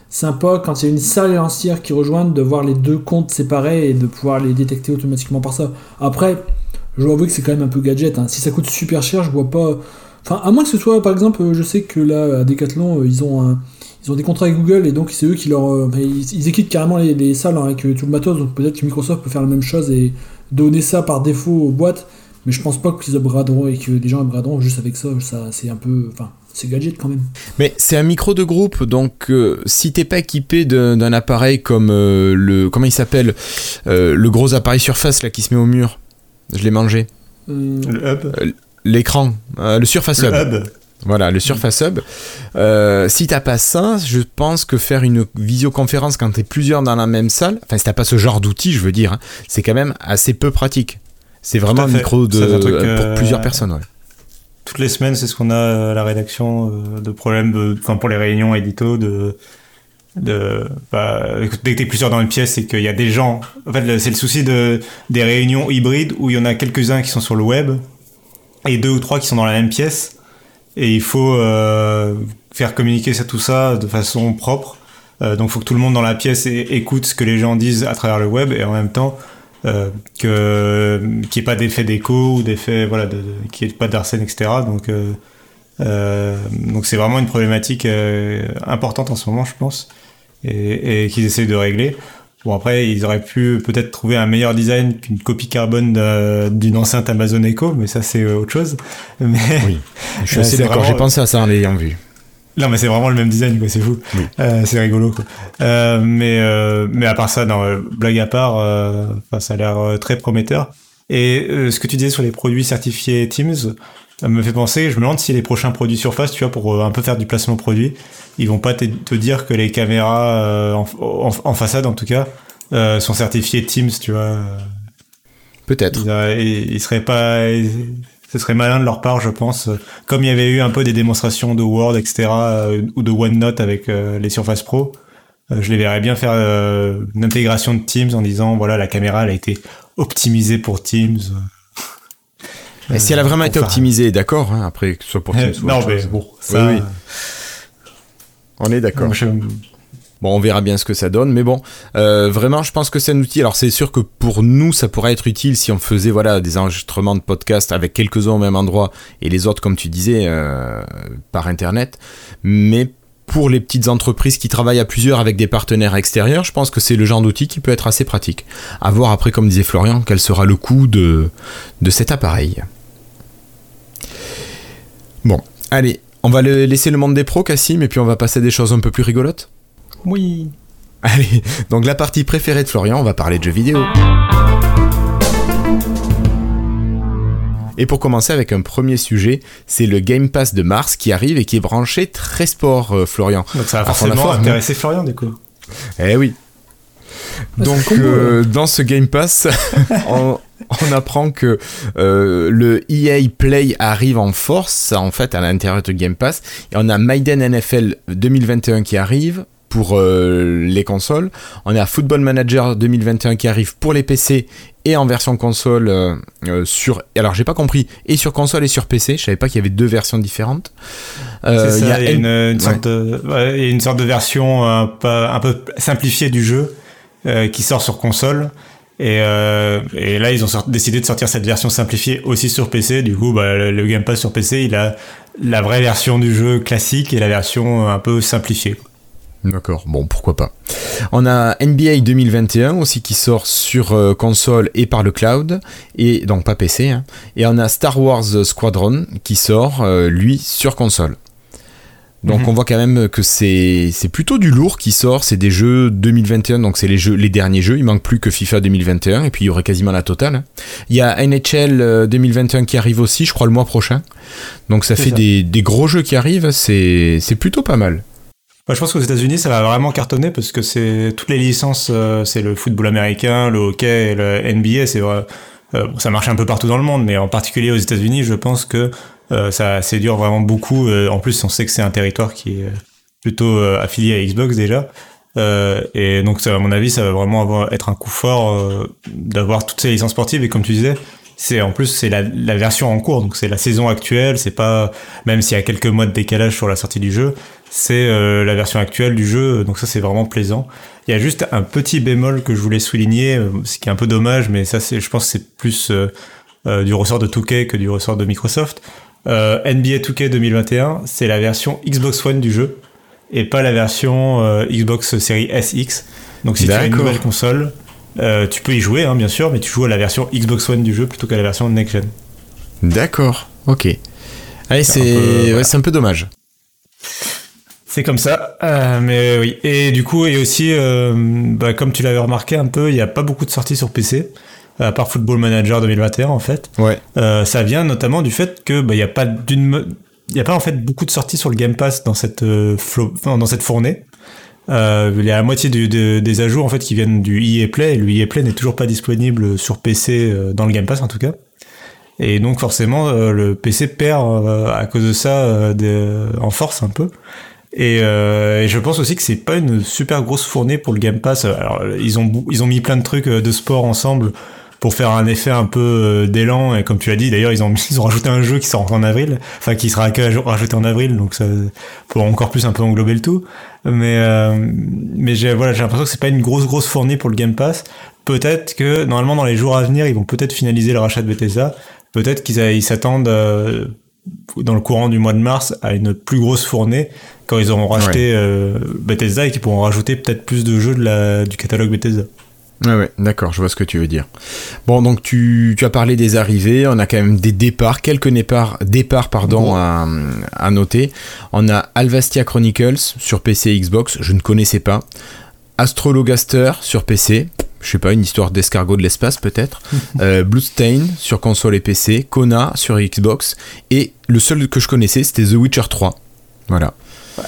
sympa quand il y a une salle entière qui rejoignent de voir les deux comptes séparés et de pouvoir les détecter automatiquement par ça. Après, je dois avouer que c'est quand même un peu gadget. Hein. Si ça coûte super cher, je vois pas. Enfin, à moins que ce soit, par exemple, euh, je sais que là, à Decathlon, ils ont ils ont des contrats avec Google et donc c'est eux qui leur. ils, équipent carrément les, les salles avec tout le matos, donc peut-être que Microsoft peut faire la même chose et donner ça par défaut aux boîtes, mais je pense pas qu'ils upgraderont et que des gens upgraderont juste avec ça. Ça, c'est un peu. Enfin, c'est gadget quand même. Mais c'est un micro de groupe, donc euh, si t'es pas équipé d'un appareil comme euh, le. Comment il s'appelle euh, Le gros appareil surface là qui se met au mur. Je l'ai mangé. Le hub L'écran. le Surface le hub. Voilà, le Surface Hub. Euh, si t'as pas ça, je pense que faire une visioconférence quand t'es plusieurs dans la même salle, enfin si t'as pas ce genre d'outil, je veux dire, hein, c'est quand même assez peu pratique. C'est vraiment un micro de, pour euh, plusieurs personnes. Toutes les semaines, c'est ce qu'on a à la rédaction euh, de problèmes, enfin pour les réunions édito, de, de bah, dès que t'es plusieurs dans une pièce, c'est qu'il y a des gens. En fait, c'est le souci de des réunions hybrides où il y en a quelques-uns qui sont sur le web et deux ou trois qui sont dans la même pièce et il faut euh, faire communiquer ça, tout ça de façon propre. Euh, donc il faut que tout le monde dans la pièce écoute ce que les gens disent à travers le web et en même temps euh, qu'il n'y ait pas d'effet d'écho ou d'effet voilà qu'il n'y ait pas d'arsène etc. Donc donc c'est vraiment une problématique importante en ce moment, je pense, et, et qu'ils essayent de régler. Bon après, ils auraient pu peut-être trouver un meilleur design qu'une copie carbone d'une enceinte Amazon Echo, mais ça c'est autre chose. Mais oui, je suis assez d'accord. J'ai pensé à ça en l'ayant vu. Non, mais c'est vraiment le même design, quoi. C'est fou. Euh, c'est rigolo, quoi. Euh, mais euh, mais à part ça, non, euh, blague à part, euh, ça a l'air très prometteur. Et ce que tu disais sur les produits certifiés Teams ça me fait penser. Je me demande si les prochains produits Surface, tu vois, pour un peu faire du placement produit, ils vont pas te, dire que les caméras en, en, façade, en tout cas, sont certifiées Teams, tu vois. Peut-être. Ils, ils, seraient pas ce serait malin de leur part, je pense. Comme il y avait eu un peu des démonstrations de Word, etc., euh, ou de OneNote avec euh, les Surface Pro, euh, je les verrais bien faire une intégration de Teams en disant, voilà, la caméra, elle a été optimisée pour Teams. Et si elle a vraiment été optimisée, d'accord, hein, après, que ce soit pour Teams ou Non, mais bon, ça... oui, On est d'accord. Bon, on verra bien ce que ça donne, mais bon, euh, vraiment, je pense que c'est un outil. Alors, c'est sûr que pour nous, ça pourrait être utile si on faisait voilà des enregistrements de podcast avec quelques-uns au même endroit et les autres, comme tu disais, euh, par internet. Mais pour les petites entreprises qui travaillent à plusieurs avec des partenaires extérieurs, je pense que c'est le genre d'outil qui peut être assez pratique. À voir après, comme disait Florian, quel sera le coût de, de cet appareil. Bon, allez, on va laisser le monde des pros, Cassim, et puis on va passer à des choses un peu plus rigolotes. Oui. Allez, donc la partie préférée de Florian, on va parler de jeux vidéo. Et pour commencer avec un premier sujet, c'est le Game Pass de Mars qui arrive et qui est branché très sport, euh, Florian. Donc ça va forcément intéresser Florian du coup. Eh oui. Donc euh, dans ce Game Pass, on, apprend que euh, le EA Play arrive en force, en fait, à l'intérieur de Game Pass. Et on a Maiden NFL 2021 qui arrive, pour euh, les consoles. On a Football Manager 2021 qui arrive pour les PC et en version console euh, euh, sur. Alors j'ai pas compris et sur console et sur PC. Je savais pas qu'il y avait deux versions différentes. il y a une, sorte de, une sorte de version un peu, un peu simplifiée du jeu qui sort sur console. Et, et, là, ils ont décidé de sortir cette version simplifiée aussi sur PC. Du coup, bah, le, le Game Pass sur PC, il a la vraie version du jeu classique et la version un peu simplifiée. D'accord, bon, pourquoi pas. On a NBA 2021 aussi qui sort sur euh, console et par le cloud, et donc pas PC. Hein. Et on a Star Wars Squadron qui sort, euh, lui, sur console. Donc mhm. on voit quand même que c'est plutôt du lourd qui sort, c'est des jeux 2021, donc c'est les jeux les derniers jeux, il manque plus que FIFA 2021 et puis il y aurait quasiment la totale. Il y a NHL 2021 euh, qui arrive aussi, je crois le mois prochain. Donc ça fait Des, des, gros jeux qui arrivent, c'est plutôt pas mal je pense qu'aux États-Unis, ça va vraiment cartonner parce que c'est toutes les licences, euh, c'est le football américain, le hockey et le NBA. C'est vrai, euh, ça marche un peu partout dans le monde, mais en particulier aux États-Unis, je pense que euh, ça séduit vraiment beaucoup. en plus, on sait que c'est un territoire qui est plutôt affilié à Xbox déjà. et donc, à mon avis, ça va vraiment être un coup fort d'avoir toutes ces licences sportives. Et comme tu disais, c'est en plus c'est la, version en cours, donc c'est la saison actuelle. C'est pas même s'il y a quelques mois de décalage sur la sortie du jeu, c'est euh, la version actuelle du jeu, donc ça c'est vraiment plaisant. Il y a juste un petit bémol que je voulais souligner, euh, ce qui est un peu dommage, mais ça c'est, je pense c'est plus euh, du ressort de 2K que du ressort de Microsoft. NBA 2K 2021, c'est la version Xbox One du jeu et pas la version Xbox Series SX. Donc si tu as une nouvelle console, tu peux y jouer hein, bien sûr, mais tu joues à la version Xbox One du jeu plutôt qu'à la version next gen. D'accord, ok. Allez, c'est un peu dommage. C'est comme ça, euh, mais oui. Et du coup, et aussi, euh, bah, comme tu l'avais remarqué un peu, il n'y a pas beaucoup de sorties sur PC, à part Football Manager 2021 en fait. Ouais. Euh, ça vient notamment du fait que bah, il n'y a pas d'une, il y a pas en fait beaucoup de sorties sur le Game Pass dans cette dans cette fournée. il y a la moitié des ajouts en fait qui viennent du EA Play et le EA Play n'est toujours pas disponible sur PC dans le Game Pass en tout cas. Et donc forcément le PC perd à cause de ça en force un peu. Euh, et, je pense aussi que c'est pas une super grosse fournée pour le Game Pass. Alors ils ont ils ont mis plein de trucs euh, de sport ensemble pour faire un effet un peu euh, d'élan et comme tu l'as dit d'ailleurs ils ont ils ont rajouté un jeu qui sort en avril, enfin qui sera rajouté en avril donc ça pour encore plus un peu englober le tout. Mais mais j'ai voilà j'ai l'impression que c'est pas une grosse grosse fournée pour le Game Pass. Peut-être que normalement dans les jours à venir ils vont peut-être finaliser le rachat de Bethesda. Peut-être qu'ils s'attendent dans le courant du mois de mars à une plus grosse fournée quand ils auront racheté Bethesda et qu'ils pourront rajouter peut-être plus de jeux de la, du catalogue Bethesda. Ouais, ouais, d'accord, je vois ce que tu veux dire. Bon, donc tu, tu, as parlé des arrivées, on a quand même des départs, quelques départs, départs pardon, à, à, noter. On a Alvastia Chronicles sur PC et Xbox, je ne connaissais pas. Astrologaster sur PC, je sais pas, une histoire d'escargot de l'espace peut-être. euh, Bloodstain sur console et PC, Kona sur Xbox, et le seul que je connaissais c'était The Witcher 3. Voilà.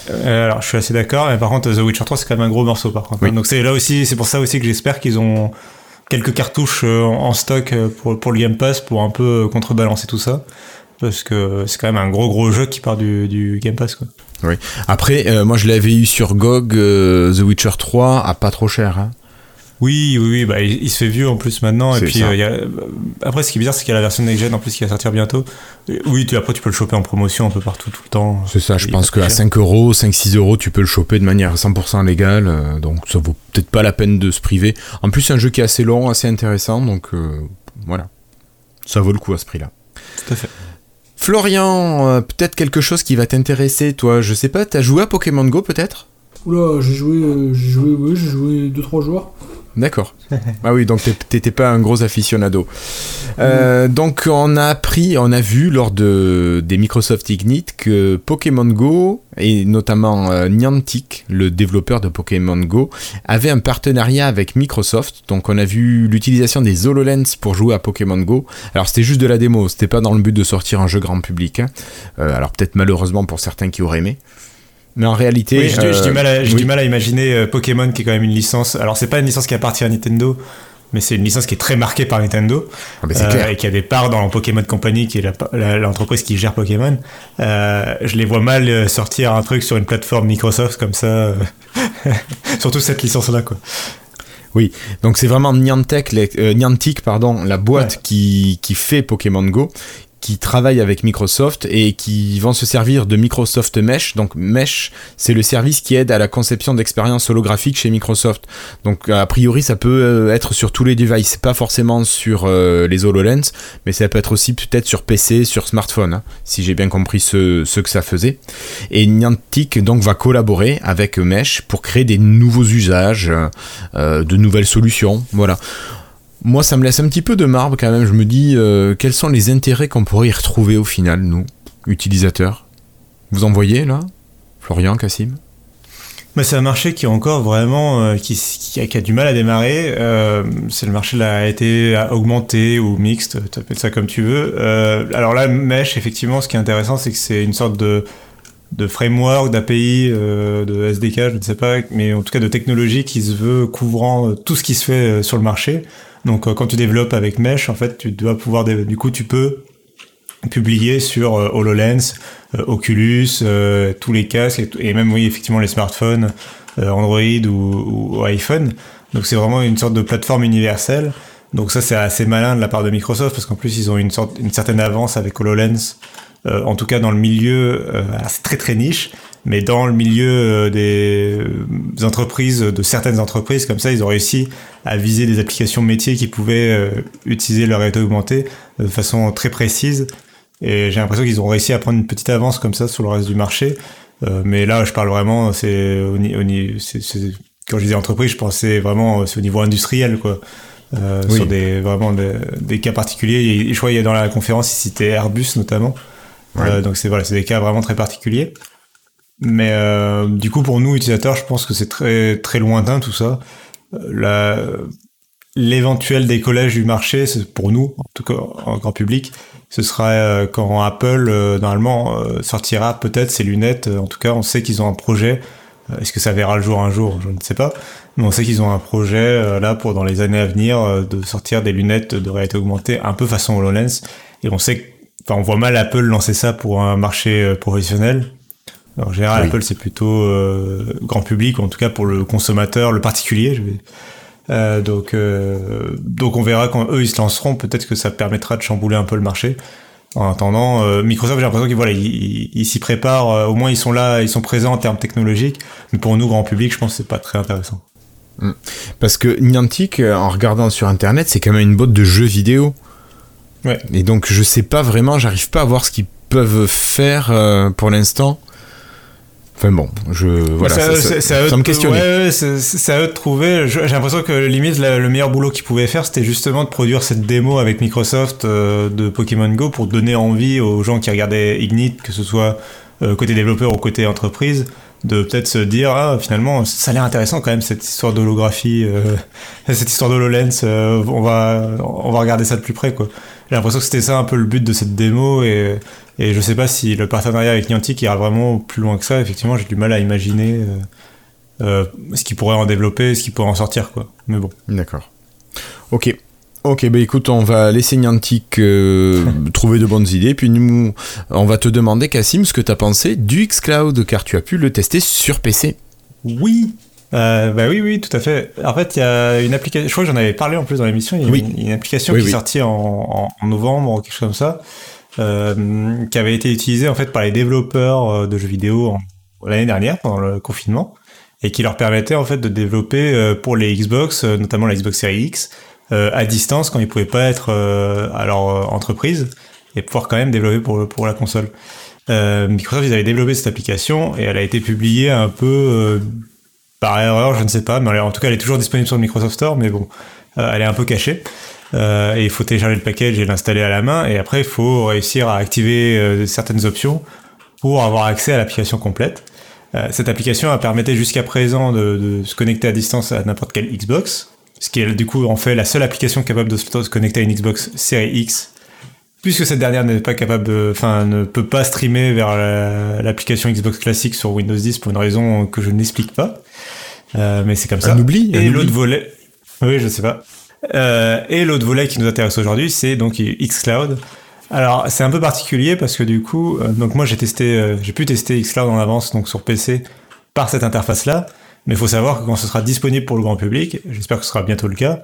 Euh, alors, je suis assez d'accord, mais par contre, The Witcher 3, c'est quand même un gros morceau, par contre. Donc, c'est là aussi, c'est pour ça aussi que j'espère qu'ils ont quelques cartouches euh, en stock euh, pour, pour le Game Pass pour un peu contrebalancer tout ça. Parce que c'est quand même un gros gros jeu qui part du, du Game Pass, quoi. Oui. Après, moi, je l'avais eu sur GOG, The Witcher 3, à pas trop cher. Hein. Oui, oui, oui, bah, il, se fait vieux en plus maintenant. Et puis, euh, y a... après, ce qui est bizarre, c'est qu'il y a la version Next Gen en plus qui va sortir bientôt. Oui, tu, après, tu peux le choper en promotion un peu partout, tout le temps. C'est ça, je pense qu'à 5 euros, 5-6 euros, tu peux le choper de manière 100% légale. Euh, donc, ça vaut peut-être pas la peine de se priver. En plus, c'est un jeu qui est assez long, assez intéressant. Donc, euh, voilà. Ça vaut le coup à ce prix-là. Tout à fait. Florian, peut-être quelque chose qui va t'intéresser, toi. Je sais pas, t'as joué à Pokémon Go peut-être? Oula, j'ai joué, j'ai joué, oui, j'ai joué 2-3 jours. D'accord. ah oui, donc t'étais pas un gros aficionado. Euh, donc on a appris, on a vu lors de, des Microsoft Ignite que Pokémon Go, et notamment euh, Niantic, le développeur de Pokémon Go, avait un partenariat avec Microsoft. Donc on a vu l'utilisation des HoloLens pour jouer à Pokémon Go. Alors c'était juste de la démo, c'était pas dans le but de sortir un jeu grand public. Hein. Euh, alors peut-être malheureusement pour certains qui auraient aimé. Mais en réalité. Oui, j'ai du, mal à, du mal à imaginer Pokémon qui est quand même une licence. Alors, c'est pas une licence qui appartient à Nintendo, mais c'est une licence qui est très marquée par Nintendo. Ah clair. Et qui a des parts dans Pokémon Company, qui est l'entreprise qui gère Pokémon. Euh, je les vois mal sortir un truc sur une plateforme Microsoft comme ça. Surtout cette licence-là, quoi. Oui, donc c'est vraiment Niantic, euh, Niantic pardon, la boîte ouais. qui, qui fait Pokémon Go qui travaillent avec Microsoft et qui vont se servir de Microsoft Mesh. Donc Mesh, c'est le service qui aide à la conception d'expériences holographiques chez Microsoft. Donc a priori, ça peut euh, être sur tous les devices, pas forcément sur euh, les HoloLens, mais ça peut être aussi peut-être sur PC, sur smartphone, hein, si j'ai bien compris ce, ce, que ça faisait. Et Niantic donc va collaborer avec Mesh pour créer des nouveaux usages, euh, de nouvelles solutions. Voilà. Moi, ça me laisse un petit peu de marbre quand même. Je me dis, euh, quels sont les intérêts qu'on pourrait y retrouver au final, nous, utilisateurs? Vous en voyez là? Florian, Cassim? Bah, c'est un marché qui est encore vraiment euh, qui, a, du mal à démarrer. Euh, c'est le marché là a été augmenté ou mixte, tu appelles ça comme tu veux. Alors là, Mesh, effectivement, ce qui est intéressant, c'est que c'est une sorte de de framework, d'API, euh, de SDK, je ne sais pas, mais en tout cas de technologie qui se veut couvrant euh, tout ce qui se fait sur le marché. Donc quand tu développes avec Mesh, en fait, tu dois pouvoir, du coup, tu peux publier sur euh, HoloLens, euh, Oculus, euh, tous les casques, et, et, même, oui, effectivement, les smartphones, Android ou, ou, iPhone. Donc c'est vraiment une sorte de plateforme universelle. Donc ça, c'est assez malin de la part de Microsoft, parce qu'en plus, ils ont une, sorte, une certaine avance avec HoloLens, en tout cas dans le milieu, c'est très très niche mais dans le milieu euh, des entreprises, de certaines entreprises, comme ça, ils ont réussi à viser des applications métiers qui pouvaient euh, utiliser leur réalité augmentée de façon très précise. Et j'ai l'impression qu'ils ont réussi à prendre une petite avance comme ça sur le reste du marché. Euh, mais là, je parle vraiment, c'est au, quand je disais entreprise, je pensais vraiment au niveau industriel, quoi. Euh, oui. sur des vraiment des, des, cas particuliers. Et je crois qu'il y a dans la conférence, il citait Airbus notamment. Euh, donc c'est voilà, c'est des cas vraiment très particuliers. Mais euh, du coup, pour nous utilisateurs, je pense que c'est très très lointain tout ça. Euh, l'éventuel décollage du marché, pour nous, en tout cas en grand public, ce sera euh, quand Apple normalement sortira peut-être ses lunettes. En tout cas, on sait qu'ils ont un projet. Est-ce que ça verra le jour un jour? Je ne sais pas. Mais on sait qu'ils ont un projet là pour dans les années à venir de sortir des lunettes de réalité augmentée un peu façon HoloLens. Et on sait, enfin, on voit mal Apple lancer ça pour un marché professionnel en général, oui. Apple, c'est plutôt euh, grand public, ou en tout cas pour le consommateur, le particulier. Je vais... euh, donc, euh, donc on verra quand eux ils se lanceront. Peut-être que ça permettra de chambouler un peu le marché. En attendant, euh, Microsoft, j'ai l'impression qu'ils voilà, ils, ils s'y préparent. Euh, au moins, ils sont là, ils sont présents en termes technologiques. Mais pour nous, grand public, je pense que c'est pas très intéressant. Mm. Parce que Niantic, en regardant sur Internet, c'est quand même une boîte de jeux vidéo. Ouais. Et donc, je sais pas vraiment, j'arrive pas à voir ce qui peuvent faire pour l'instant. Enfin bon, je voilà, c'est à, me questionner. Ouais, c'est à eux de trouver. J'ai l'impression que limite le meilleur boulot qu'ils pouvaient faire, c'était justement de produire cette démo avec Microsoft euh, de Pokémon Go pour donner envie aux gens qui regardaient Ignite, que ce soit euh, côté développeur ou côté entreprise, de peut-être se dire ah finalement ça a l'air intéressant quand même cette histoire d'holographie, euh, cette histoire d'HoloLens. on va on va regarder ça de plus près quoi. J'ai l'impression que c'était ça un peu le but de cette démo et, et je sais pas si le partenariat avec Niantic ira vraiment plus loin que ça. Effectivement, j'ai du mal à imaginer euh, euh, ce qu'il pourrait en développer, ce qu'il pourrait en sortir quoi. Mais bon. D'accord. Ok. Ok, bah écoute, on va laisser Niantic euh, trouver de bonnes idées, puis nous, on va te demander, Cassim, ce que tu as pensé du xCloud, car tu as pu le tester sur PC. Oui, euh, bah oui, oui, tout à fait. En fait, il y a une application, je crois que j'en avais parlé en plus dans l'émission, il y a une, application qui est sortie en, novembre ou quelque chose comme ça, euh, qui avait été utilisée en fait par les développeurs euh, de jeux vidéo l'année dernière pendant le confinement et qui leur permettait en fait de développer euh, pour les Xbox, notamment la Xbox Series X, à distance quand ils pouvaient pas être à leur entreprise et pouvoir quand même développer pour pour la console. Microsoft ils avaient développé cette application et elle a été publiée un peu par erreur, je ne sais pas, mais en tout cas, elle est toujours disponible sur le Microsoft Store, mais bon, euh, elle est un peu cachée. Euh, et il faut télécharger le package et l'installer à la main, et après, il faut réussir à activer euh, certaines options pour avoir accès à l'application complète. cette application a permettait jusqu'à présent de, se connecter à distance à n'importe quelle Xbox, ce qui est du coup en fait la seule application capable de se connecter à une Xbox Series X puisque cette dernière n'est pas capable, enfin, ne peut pas streamer vers l'application Xbox classique sur Windows 10 pour une raison que je n'explique pas. Euh, mais c'est comme ça. Un oubli. Et l'autre volet, oui, je sais pas. Euh, et l'autre volet qui nous intéresse aujourd'hui, c'est donc xCloud. Alors, c'est un peu particulier parce que du coup, euh, donc moi j'ai testé, j'ai pu tester xCloud en avance donc sur PC par cette interface-là. Mais il faut savoir que quand ce sera disponible pour le grand public, j'espère que ce sera bientôt le cas,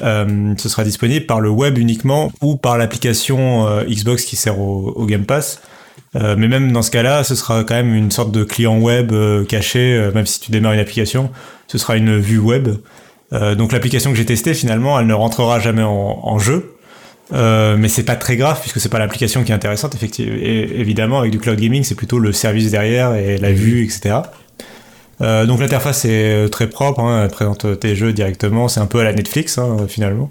euh, ce sera disponible par le web uniquement ou par l'application euh, Xbox qui sert au, Game Pass. Euh, mais même dans ce cas-là, ce sera quand même une sorte de client web caché, même si tu démarres une application, ce sera une vue web. donc l'application que j'ai testée, finalement, elle ne rentrera jamais en, jeu. mais c'est pas très grave puisque c'est pas l'application qui est intéressante effectivement. Et, évidemment, avec du cloud gaming, c'est plutôt le service derrière et la vue, etc. Euh, donc l'interface est euh, très propre, hein, elle présente tes jeux directement, c'est un peu à la Netflix hein, finalement.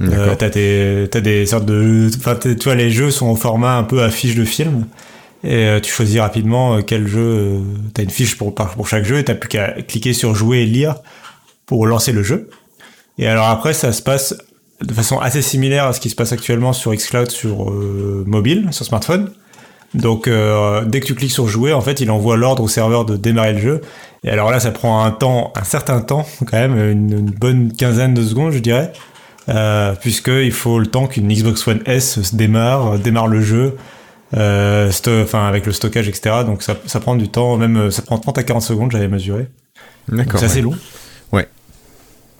Euh, t'as, des sortes de, enfin tu vois les jeux sont au format un peu affiche de film et euh, tu choisis rapidement quel jeu. t'as une fiche pour pour chaque jeu et t'as plus qu'à cliquer sur jouer et lire pour lancer le jeu. Et alors après ça se passe de façon assez similaire à ce qui se passe actuellement sur xCloud sur mobile, sur smartphone. Donc euh, dès que tu cliques sur jouer, en fait, il envoie l'ordre au serveur de démarrer le jeu. Et alors là, ça prend un temps, un certain temps, quand même, une, bonne quinzaine de secondes, je dirais, euh, puisqu'il faut le temps qu'une Xbox One S se démarre, euh, démarre le jeu, euh, enfin avec le stockage, etc. Donc ça, ça, prend du temps, même ça prend 30 à 40 secondes, j'avais mesuré. D'accord. C'est assez long. Ouais.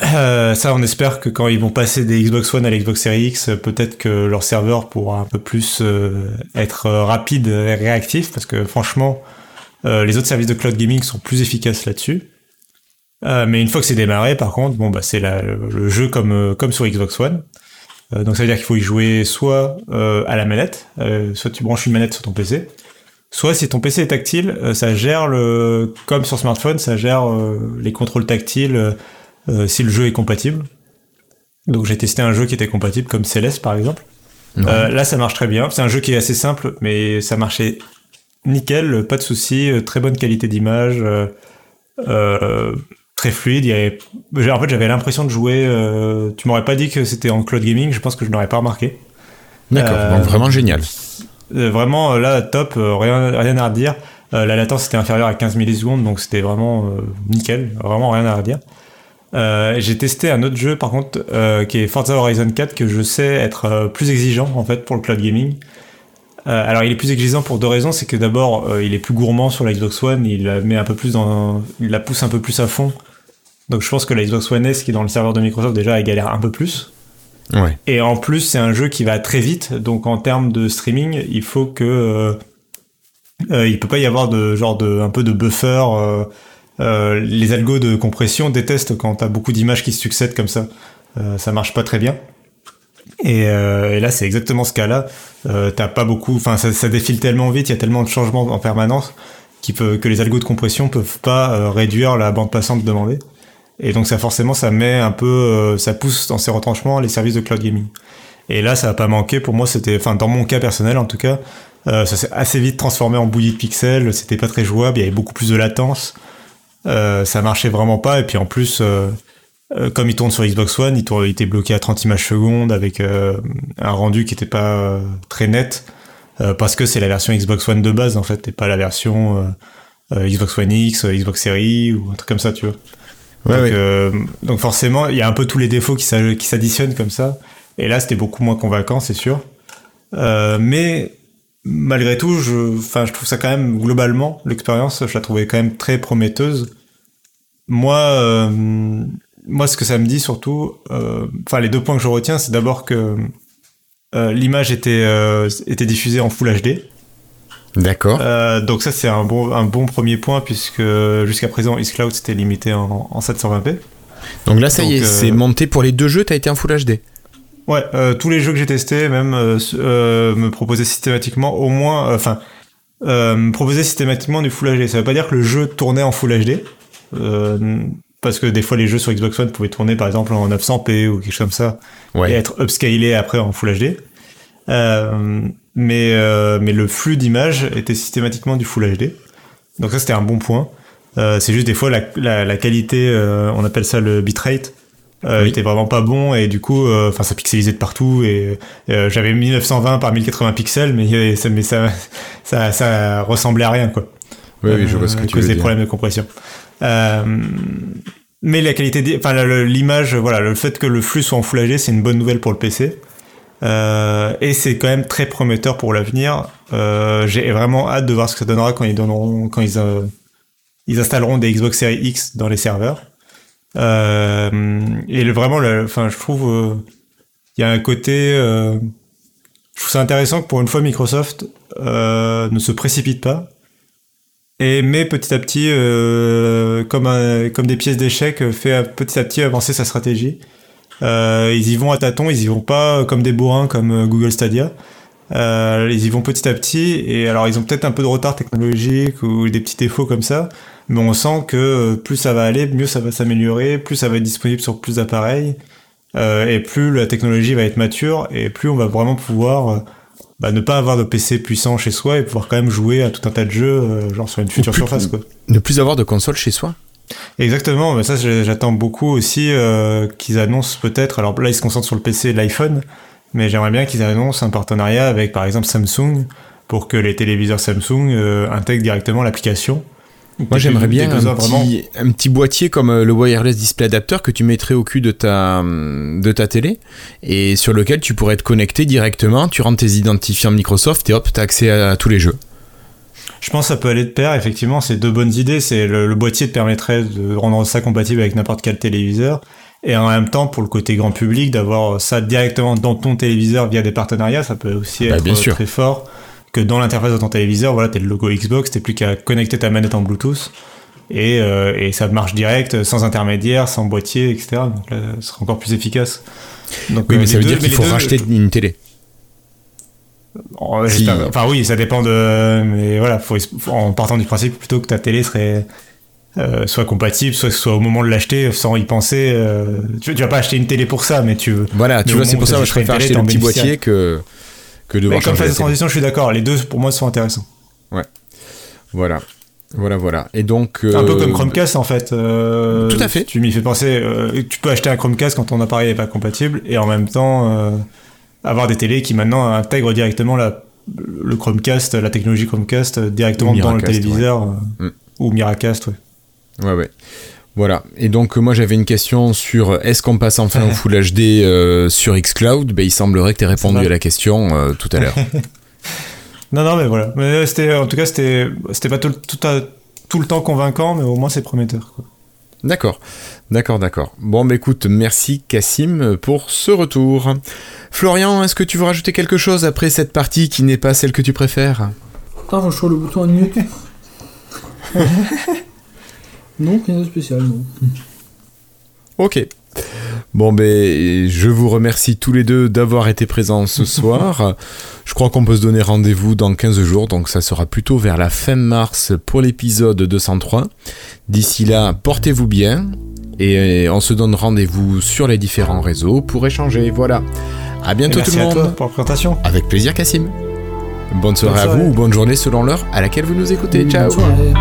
Euh, ça, on espère que quand ils vont passer des Xbox One à l'Xbox Series X, peut-être que leur serveur pourra un peu plus euh, être rapide et réactif, parce que franchement, euh, les autres services de cloud gaming sont plus efficaces là-dessus. Mais une fois que c'est démarré, par contre, bon, bah, c'est le jeu comme, comme sur Xbox One. donc ça veut dire qu'il faut y jouer soit à la manette, soit tu branches une manette sur ton PC, soit si ton PC est tactile, ça gère le, comme sur smartphone, ça gère les contrôles tactiles euh, si le jeu est compatible. Donc j'ai testé un jeu qui était compatible comme Céleste par exemple. Euh, là ça marche très bien. C'est un jeu qui est assez simple mais ça marchait nickel, pas de souci, euh, très bonne qualité d'image, très fluide. En fait j'avais l'impression de jouer. tu m'aurais pas dit que c'était en cloud gaming, je pense que je n'aurais pas remarqué. D'accord, donc vraiment génial. vraiment là top, rien, rien à redire. la latence était inférieure à 15 millisecondes donc c'était vraiment nickel, vraiment rien à redire. Euh, j'ai testé un autre jeu par contre euh, qui est Forza Horizon 4 que je sais être euh, plus exigeant en fait pour le cloud gaming. alors il est plus exigeant pour deux raisons, c'est que d'abord il est plus gourmand sur la Xbox One, il la met un peu plus dans, il la pousse un peu plus à fond. Donc je pense que la Xbox One S qui est dans le serveur de Microsoft déjà elle galère un peu plus. Ouais. Et en plus c'est un jeu qui va très vite, donc en termes de streaming il faut que il peut pas y avoir de genre de un peu de buffer euh, les algos de compression détestent quand t'as beaucoup d'images qui se succèdent comme ça. Euh, ça marche pas très bien. Et, et là, c'est exactement ce cas-là. T'as pas beaucoup, enfin, ça, ça, défile tellement vite, il y a tellement de changements en permanence qui peut, que les algos de compression peuvent pas réduire la bande passante demandée. Et donc ça forcément ça met un peu, euh, ça pousse dans ses retranchements les services de cloud gaming. Et là ça va pas manqué. Pour moi c'était, enfin dans mon cas personnel en tout cas, euh, ça s'est assez vite transformé en bouillie de pixels, c'était pas très jouable, il y avait beaucoup plus de latence, euh, ça marchait vraiment pas. Et puis en plus comme il tourne sur Xbox One, il était bloqué à 30 images secondes avec un rendu qui était pas très net parce que c'est la version Xbox One de base en fait et pas la version Xbox One X, Xbox Series ou un truc comme ça tu vois. Ouais, donc, euh, donc, forcément, il y a un peu tous les défauts qui s'additionnent comme ça. Et là, c'était beaucoup moins convaincant, c'est sûr. Euh, mais malgré tout, je, enfin, je trouve ça quand même globalement l'expérience, je la trouvais quand même très prometteuse. Moi, euh, moi, ce que ça me dit surtout, enfin, les deux points que je retiens, c'est d'abord que l'image était était diffusée en Full HD. D'accord. Euh, donc ça c'est un bon, un bon premier point puisque jusqu'à présent xCloud c'était limité en, en, 720p. Donc là ça y est, c'est euh, monté pour les deux jeux, t'as été en Full HD Ouais, euh, tous les jeux que j'ai testés même me proposaient systématiquement au moins, enfin, me proposaient systématiquement du Full HD. Ça veut pas dire que le jeu tournait en Full HD. parce que des fois les jeux sur Xbox One pouvaient tourner par exemple en 900p ou quelque chose comme ça ouais. et être upscalé après en Full HD. Euh, mais, euh, mais le flux d'images était systématiquement du Full HD. Donc ça c'était un bon point. Euh, c'est juste des fois la, la, la qualité, euh, on appelle ça le bitrate, euh, oui. était vraiment pas bon et du coup, enfin ça pixelisait de partout et j'avais 1920 par 1080 pixels, mais, ça, mais ça, ça, ça ressemblait à rien quoi. Oui, oui je vois ce que tu veux des dire. problèmes de compression. mais la qualité, enfin l'image, voilà, le fait que le flux soit en Full HD, c'est une bonne nouvelle pour le PC. Euh, et c'est quand même très prometteur pour l'avenir. Euh, J'ai vraiment hâte de voir ce que ça donnera quand ils donneront, quand ils, euh, installeront des Xbox Series X dans les serveurs. Et vraiment, enfin, je trouve, il y a un côté, je trouve ça intéressant que pour une fois Microsoft ne se précipite pas et mais petit à petit, comme comme des pièces d'échecs, fait petit à petit avancer sa stratégie. Euh, ils y vont à tâtons, ils y vont pas comme des bourrins comme euh, Google Stadia. Euh, ils y vont petit à petit et alors ils ont peut-être un peu de retard technologique ou des petits défauts comme ça, mais on sent que plus ça va aller, mieux ça va s'améliorer, plus ça va être disponible sur plus d'appareils euh, et plus la technologie va être mature et plus on va vraiment pouvoir bah, ne pas avoir de PC puissant chez soi et pouvoir quand même jouer à tout un tas de jeux genre sur une future surface quoi. Ne plus avoir de console chez soi Exactement, mais ça j'attends beaucoup aussi euh, qu'ils annoncent peut-être, alors là ils se concentrent sur le PC et l'iPhone, mais j'aimerais bien qu'ils annoncent un partenariat avec par exemple Samsung pour que les téléviseurs Samsung euh, intègrent directement l'application. Moi j'aimerais bien un petit, un petit, boîtier comme euh, le wireless display adapter que tu mettrais au cul de ta, de ta télé et sur lequel tu pourrais te connecter directement, tu rentres tes identifiants Microsoft et hop, tu as accès à, à tous les jeux. Je pense que ça peut aller de pair, effectivement, c'est deux bonnes idées. C'est le, le, boîtier te permettrait de rendre ça compatible avec n'importe quel téléviseur. Et en même temps, pour le côté grand public, d'avoir ça directement dans ton téléviseur via des partenariats, ça peut aussi bah, être très fort. Que dans l'interface de ton téléviseur, voilà, t'as le logo Xbox, t'es plus qu'à connecter ta manette en Bluetooth. Et, euh, et, ça marche direct, sans intermédiaire, sans boîtier, etc. Donc là, ce sera encore plus efficace. Donc, oui, mais euh, ça veut deux, dire qu'il faut deux, racheter une télé. Si. Enfin oui, ça dépend de. Mais voilà, faut, en partant du principe plutôt que ta télé serait euh, soit compatible, soit soit au moment de l'acheter sans y penser. Euh, tu, tu, vas pas acheter une télé pour ça, mais tu. Voilà, tu vois, c'est pour ça que je préfère acheter le petit boîtier que que de. Mais comme phase de transition, je suis d'accord. Les deux pour moi sont intéressants. Ouais. Voilà. Voilà, voilà. Et donc. Euh... Un peu comme Chromecast en fait. Euh, Tout à fait. Tu m'y fais penser. Euh, tu peux acheter un Chromecast quand ton appareil n'est pas compatible et en même temps euh, avoir des télés qui maintenant intègrent directement la, le Chromecast, la technologie Chromecast directement dans le téléviseur ouais. euh, ou Miracast, ouais. Ouais, ouais. Voilà. Et donc, moi, j'avais une question sur est-ce qu'on passe enfin au Full HD euh, sur Xcloud? Ben, Il semblerait que tu aies répondu à la question euh, tout à l'heure. non, non, mais voilà. Mais en tout cas, c'était, c'était pas tout, tout, à, tout, le temps convaincant, mais au moins c'est prometteur. Quoi. D'accord, d'accord, d'accord. Bon, bah écoute, merci Cassim pour ce retour. Florian, est-ce que tu veux rajouter quelque chose après cette partie qui n'est pas celle que tu préfères? Attends, je choisis le bouton unmute. non, rien de spécial, non. Ok. Bon, ben, je vous remercie tous les deux d'avoir été présents ce soir. je crois qu'on peut se donner rendez-vous dans 15 jours, donc ça sera plutôt vers la fin mars pour l'épisode 203. D'ici là, portez-vous bien et on se donne rendez-vous sur les différents réseaux pour échanger. Voilà. À bientôt tout le monde. À toi pour la présentation. Avec plaisir, Cassim. Bonne soirée, à vous ou bonne journée selon l'heure à laquelle vous nous écoutez. Ciao. Bonne.